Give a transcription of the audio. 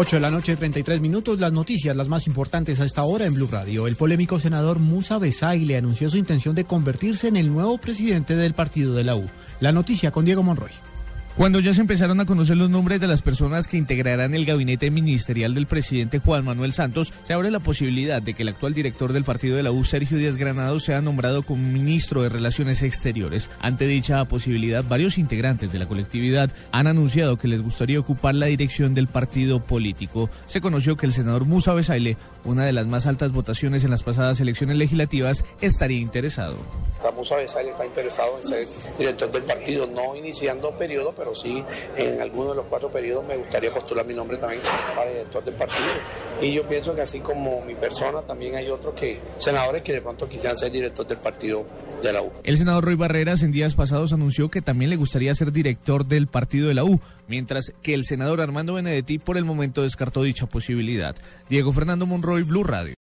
8 de la noche, 33 minutos. Las noticias, las más importantes a esta hora en Blue Radio. El polémico senador Musa Besaile anunció su intención de convertirse en el nuevo presidente del partido de la U. La noticia con Diego Monroy. Cuando ya se empezaron a conocer los nombres de las personas que integrarán el gabinete ministerial del presidente Juan Manuel Santos, se abre la posibilidad de que el actual director del partido de la U, Sergio Díaz Granado, sea nombrado como ministro de Relaciones Exteriores. Ante dicha posibilidad, varios integrantes de la colectividad han anunciado que les gustaría ocupar la dirección del partido político. Se conoció que el senador Musa Besaile, una de las más altas votaciones en las pasadas elecciones legislativas, estaría interesado. Musa Besaile está interesado en ser director del partido, no iniciando periodo, pero sí en alguno de los cuatro periodos me gustaría postular mi nombre también para director del partido. Y yo pienso que así como mi persona, también hay otros que senadores que de pronto quisieran ser director del partido de la U. El senador Roy Barreras en días pasados anunció que también le gustaría ser director del partido de la U, mientras que el senador Armando Benedetti por el momento descartó dicha posibilidad. Diego Fernando Monroy, Blue Radio.